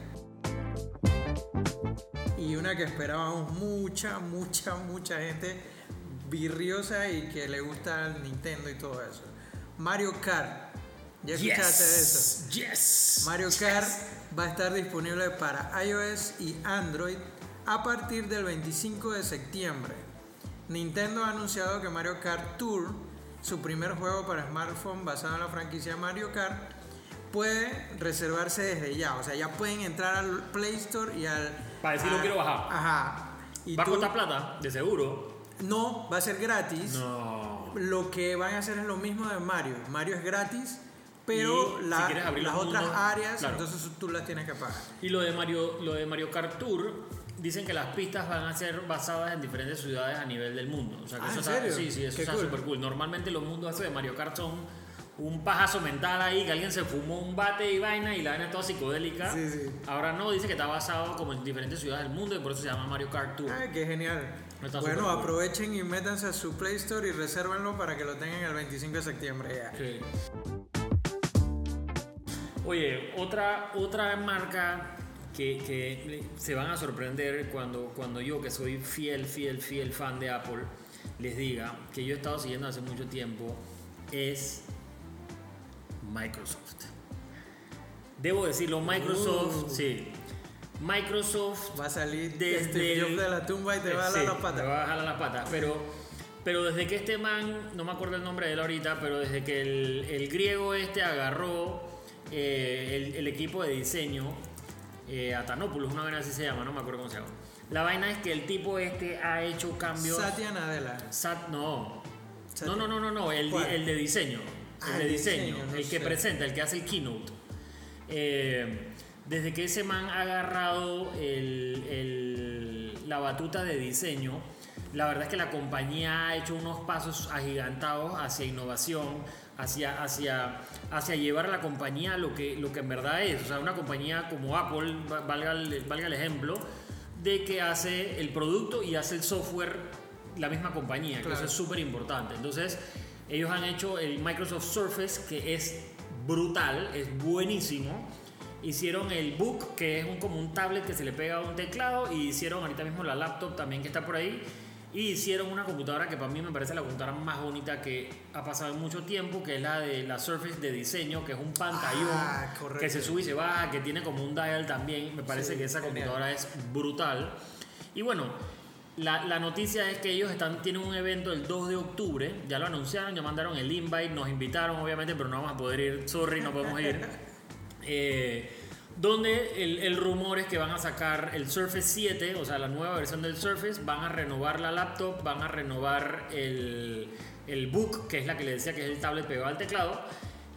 [SPEAKER 2] Y una que esperábamos mucha, mucha, mucha gente virriosa y que le gusta el Nintendo y todo eso. Mario Kart. ¿Ya escuchaste de eso?
[SPEAKER 1] Yes.
[SPEAKER 2] Mario Kart va a estar disponible para iOS y Android a partir del 25 de septiembre. Nintendo ha anunciado que Mario Kart Tour, su primer juego para smartphone basado en la franquicia Mario Kart, puede reservarse desde ya. O sea, ya pueden entrar al Play Store y al.
[SPEAKER 1] Para decir lo quiero bajar.
[SPEAKER 2] Ajá.
[SPEAKER 1] ¿Va a costar plata? De seguro.
[SPEAKER 2] No, va a ser gratis.
[SPEAKER 1] No
[SPEAKER 2] lo que van a hacer es lo mismo de Mario. Mario es gratis, pero las otras áreas, entonces tú las tienes que pagar.
[SPEAKER 1] Y lo de Mario, lo de Mario Kart Tour, dicen que las pistas van a ser basadas en diferentes ciudades a nivel del mundo. O sea, que
[SPEAKER 2] ah,
[SPEAKER 1] eso
[SPEAKER 2] ¿en serio?
[SPEAKER 1] sí, sí, eso está súper cool. Normalmente los mundos de Mario Kart son un pajazo mental ahí, que alguien se fumó un bate y vaina y la vaina es toda psicodélica.
[SPEAKER 2] Sí, sí.
[SPEAKER 1] Ahora no, dice que está basado como en diferentes ciudades del mundo y por eso se llama Mario Kart Tour.
[SPEAKER 2] Ah, qué genial. Bueno, aprovechen y métanse a su Play Store y resérvenlo para que lo tengan el 25 de septiembre ya.
[SPEAKER 1] Sí. Oye, otra, otra marca que, que, se van a sorprender cuando, cuando yo, que soy fiel, fiel, fiel fan de Apple, les diga que yo he estado siguiendo hace mucho tiempo, es Microsoft. Debo decirlo, Microsoft, uh. sí. Microsoft
[SPEAKER 2] va a salir desde el, de la tumba y te va a jalar las patas.
[SPEAKER 1] Te va a jalar las patas, pero pero desde que este man, no me acuerdo el nombre de él ahorita, pero desde que el, griego este agarró eh, el, equipo de diseño, eh, Atanopoulos, una vez así se llama, no me acuerdo cómo se llama. La vaina es que el tipo este ha hecho cambios.
[SPEAKER 2] Satya Nadella.
[SPEAKER 1] Sat, no, No, no, no, no, no, el, el de diseño.
[SPEAKER 2] Ah,
[SPEAKER 1] el de
[SPEAKER 2] el
[SPEAKER 1] diseño,
[SPEAKER 2] diseño, no
[SPEAKER 1] el que
[SPEAKER 2] sé.
[SPEAKER 1] presenta, el que hace el keynote. Eh, desde que ese man ha agarrado el- el- la batuta de diseño, la verdad es que la compañía ha hecho unos pasos agigantados hacia innovación, hacia, hacia, hacia llevar a la compañía a lo que, lo que en verdad es. O sea, una compañía como Apple, va- valga el, valga el ejemplo, de que hace el producto y hace el software la misma compañía, que
[SPEAKER 2] Claro.
[SPEAKER 1] eso es súper importante. Entonces, ellos han hecho el Microsoft Surface, que es brutal, es buenísimo. Hicieron el Book, que es un, como un tablet que se le pega a un teclado, y hicieron ahorita mismo la laptop también que está por ahí. Y hicieron una computadora que para mí me parece la computadora más bonita que ha pasado en mucho tiempo, que es la de la Surface de diseño, que es un pantallón
[SPEAKER 2] Ah,
[SPEAKER 1] que se sube y se baja, que tiene como un dial también. Me parece
[SPEAKER 2] Sí,
[SPEAKER 1] que esa
[SPEAKER 2] genial.
[SPEAKER 1] computadora es brutal. Y bueno, la, la noticia es que ellos están, tienen un evento el 2 de octubre, ya lo anunciaron, ya mandaron el invite, nos invitaron obviamente, pero no vamos a poder ir, sorry, no podemos ir. Eh, donde el, rumor es que van a sacar el Surface 7, o sea, la nueva versión del Surface, van a renovar la laptop, van a renovar el, el Book, que es la que le decía que es el tablet pegado al teclado.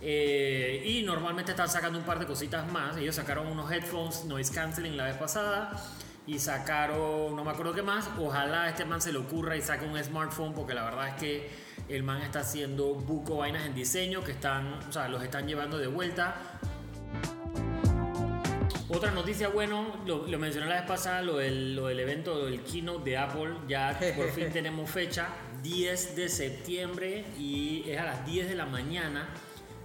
[SPEAKER 1] eh, y normalmente están sacando un par de cositas más. Ellos sacaron unos headphones noise canceling la vez pasada y sacaron, no me acuerdo qué más. Ojalá este man se le ocurra y saque un smartphone, porque la verdad es que el man está haciendo buco vainas en diseño que están, o sea, los están llevando de vuelta. Otra noticia, bueno, lo, lo mencioné la vez pasada, lo del, lo del evento, lo del keynote de Apple, ya por fin tenemos fecha, 10 de septiembre y es a las 10 de la mañana,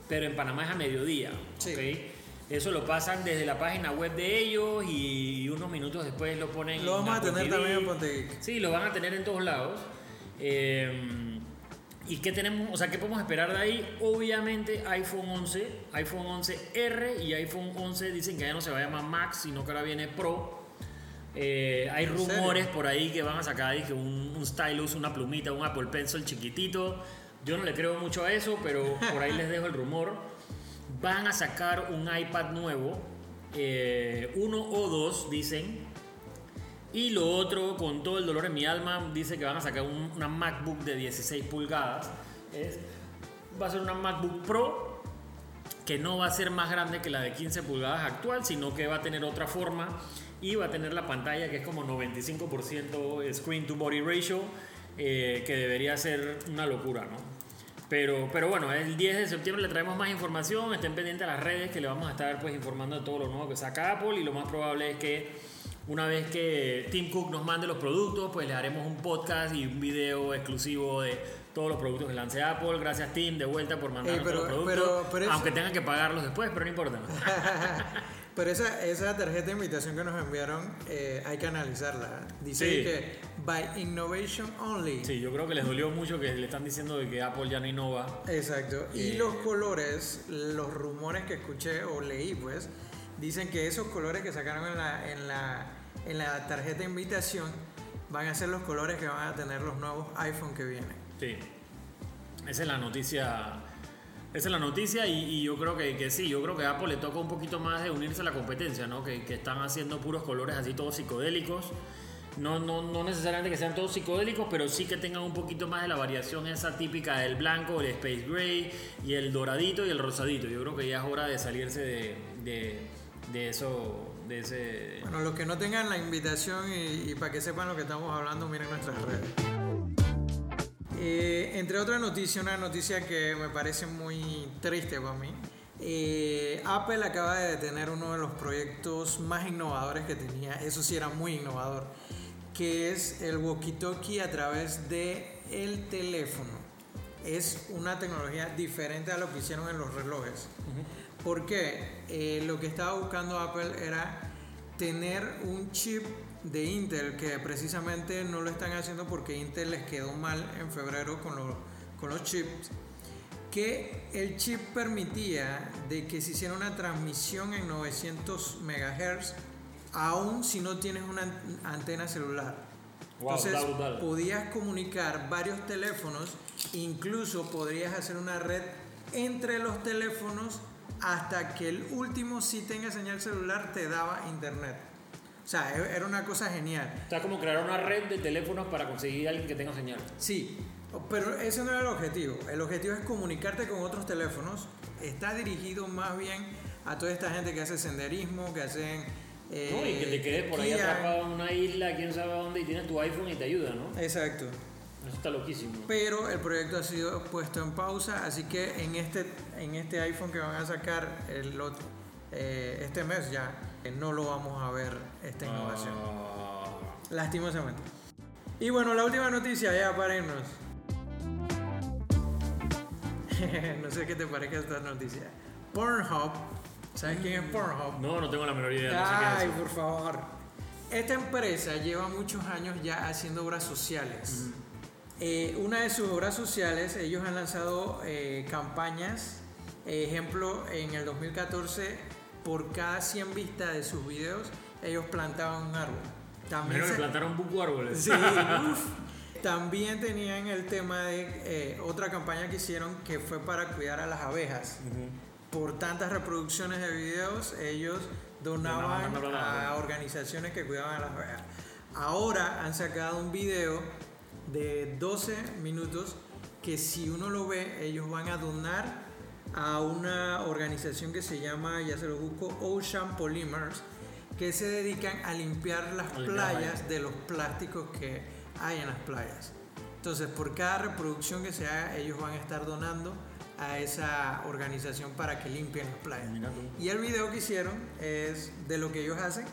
[SPEAKER 1] pero en Panamá es a mediodía,
[SPEAKER 2] Sí.
[SPEAKER 1] ¿ok? Eso lo pasan desde la página web de ellos y unos minutos después lo ponen
[SPEAKER 2] Lo
[SPEAKER 1] en
[SPEAKER 2] vamos a
[SPEAKER 1] Apple
[SPEAKER 2] tener
[SPEAKER 1] TV.
[SPEAKER 2] también en Ponte Geek.
[SPEAKER 1] Sí, lo van a tener en todos lados. Eh, ¿Y qué tenemos? O sea, ¿qué podemos esperar de ahí? Obviamente iPhone 11, iPhone 11R y iPhone 11 dicen que ya no se va a llamar Max, sino que ahora viene Pro. Eh, hay
[SPEAKER 2] ¿En
[SPEAKER 1] rumores por ahí que van a sacar que un, un stylus, una plumita, un Apple Pencil chiquitito. Yo no le creo mucho a eso, pero por ahí les dejo el rumor. Van a sacar un iPad nuevo, eh, uno o dos, dicen, y lo otro, con todo el dolor en mi alma, dice que van a sacar un- una MacBook de 16 pulgadas. Es- va a ser una MacBook Pro que no va a ser más grande que la de 15 pulgadas actual, sino que va a tener otra forma y va a tener la pantalla que es como 95% screen to body ratio, eh, que debería ser una locura, ¿no? Pero, pero bueno, el 10 de septiembre le traemos más información, estén pendientes a las redes que le vamos a estar pues informando de todo lo nuevo que saca Apple y lo más probable es que una vez que Tim Cook nos mande los productos, pues le haremos un podcast y un video exclusivo de todos los productos que lance Apple. Gracias Tim de vuelta por mandarnos
[SPEAKER 2] pero-
[SPEAKER 1] los productos,
[SPEAKER 2] pero- pero eso-
[SPEAKER 1] aunque tengan que pagarlos después, pero no importa.
[SPEAKER 2] Pero esa, esa tarjeta de invitación que nos enviaron eh, hay que analizarla. Dice
[SPEAKER 1] Sí.
[SPEAKER 2] que by innovation only.
[SPEAKER 1] Sí, yo creo que les dolió mucho que le están diciendo de que Apple ya no innova.
[SPEAKER 2] Exacto. Y
[SPEAKER 1] Eh.
[SPEAKER 2] los colores, los rumores que escuché o leí, pues, dicen que esos colores que sacaron en la, en la, en la tarjeta de invitación van a ser los colores que van a tener los nuevos iPhone que vienen.
[SPEAKER 1] Sí. Esa es la noticia. Esa es la noticia y, yo creo que, que sí, yo creo que a Apple le toca un poquito más de unirse a la competencia, ¿no? Que, que están haciendo puros colores así todos psicodélicos. No, no, no necesariamente que sean todos psicodélicos, pero sí que tengan un poquito más de la variación esa típica del blanco, el space gray y el doradito y el rosadito. Yo creo que ya es hora de salirse de, de eso, de ese...
[SPEAKER 2] Bueno, los que no tengan la invitación y, y para que sepan lo que estamos hablando, miren nuestras redes. Eh, entre otras noticias, una noticia que me parece muy triste para mí. Eh, Apple acaba de detener uno de los proyectos más innovadores que tenía, eso sí era muy innovador, que es el walkie-talkie a través de el teléfono. Es una tecnología diferente a lo que hicieron en los relojes. ¿Por qué? Eh, lo que estaba buscando Apple era tener un chip de Intel que precisamente no lo están haciendo porque Intel les quedó mal en febrero con los, con los chips que el chip permitía de que se hiciera una transmisión en 900 MHz aún si no tienes una an- antena celular.
[SPEAKER 1] Wow,
[SPEAKER 2] Entonces podías comunicar varios teléfonos, incluso podrías hacer una red entre los teléfonos hasta que el último si tenga señal celular te daba internet. O sea, e- era una cosa genial.
[SPEAKER 1] Está como crear una red de teléfonos para conseguir a alguien que tenga señal.
[SPEAKER 2] Sí, Pero ese no era el objetivo. El objetivo es comunicarte con otros teléfonos. Está dirigido más bien a toda esta gente que hace senderismo, que hacen...
[SPEAKER 1] Eh, no, y que te quedes por ahí atrapado en una isla, quién sabe dónde, y tienes tu iPhone y te ayuda, ¿no?
[SPEAKER 2] Exacto.
[SPEAKER 1] Está loquísimo.
[SPEAKER 2] Pero el proyecto ha sido puesto en pausa, así que en este, en este iPhone que van a sacar el otro, eh, este mes ya, eh, no lo vamos a ver esta innovación. Ah. Lastimosamente. Y bueno, la última noticia ya para irnos. no sé qué te parece esta noticia. Pornhub. ¿Sabes quién es Pornhub?
[SPEAKER 1] No, no tengo la menor idea.
[SPEAKER 2] Ay, por favor. Esta empresa lleva muchos años ya haciendo obras sociales. Eh, una de sus obras sociales, ellos han lanzado eh, campañas. Ejemplo, en el 2014, por cada 100 vistas de sus videos, ellos plantaban un árbol.
[SPEAKER 1] También se... plantaron buco árboles.
[SPEAKER 2] Sí, También tenían el tema de eh, otra campaña que hicieron que fue para cuidar a las abejas. Por tantas reproducciones de videos, ellos donaban a organizaciones que cuidaban a las abejas. Ahora han sacado un video de 12 minutos que si uno lo ve, ellos van a donar a una organización que se llama, ya se lo busco, Ocean Polymers, que se dedican a limpiar las playas de los plásticos que hay en las playas. Entonces, por cada reproducción que se haga, ellos van a estar donando a esa organización para que limpien las playas. Y el video que hicieron es de lo que ellos hacen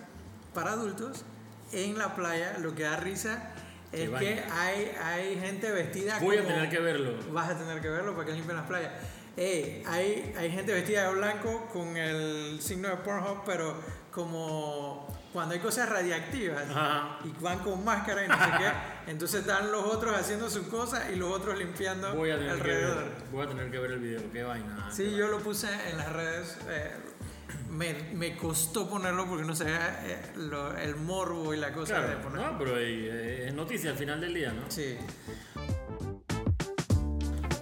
[SPEAKER 2] para adultos en la playa. Lo que da risa es que hay, hay gente vestida
[SPEAKER 1] Voy a tener que verlo.
[SPEAKER 2] Vas a tener que verlo para que limpien las playas. hay, hay gente vestida de blanco con el signo de Pornhub, pero como cuando hay cosas radiactivas y van con máscara y no sé qué, entonces están los otros haciendo sus cosas y los otros limpiando
[SPEAKER 1] voy a tener alrededor. Que voy a tener que ver el video, qué vaina.
[SPEAKER 2] Sí, yo lo puse en las redes. Eh, me, me, costó ponerlo porque no sabía eh, el morbo y la cosa de ponerlo.
[SPEAKER 1] No, pero eh, es noticia al final del día, ¿no?
[SPEAKER 2] Sí.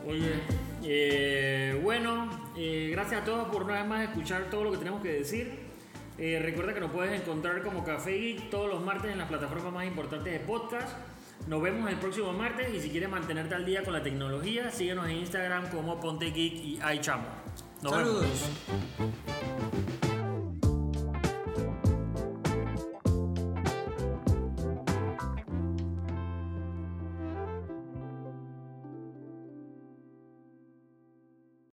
[SPEAKER 1] Oye, bueno, gracias a todos por una vez más escuchar todo lo que tenemos que decir. Eh, recuerda que nos puedes encontrar como Café Geek todos los martes en las plataformas más importantes de podcast. Nos vemos el próximo martes y si quieres mantenerte al día con la tecnología, síguenos en Instagram como Ponte Geek y iChamo.
[SPEAKER 2] Nos Saludos.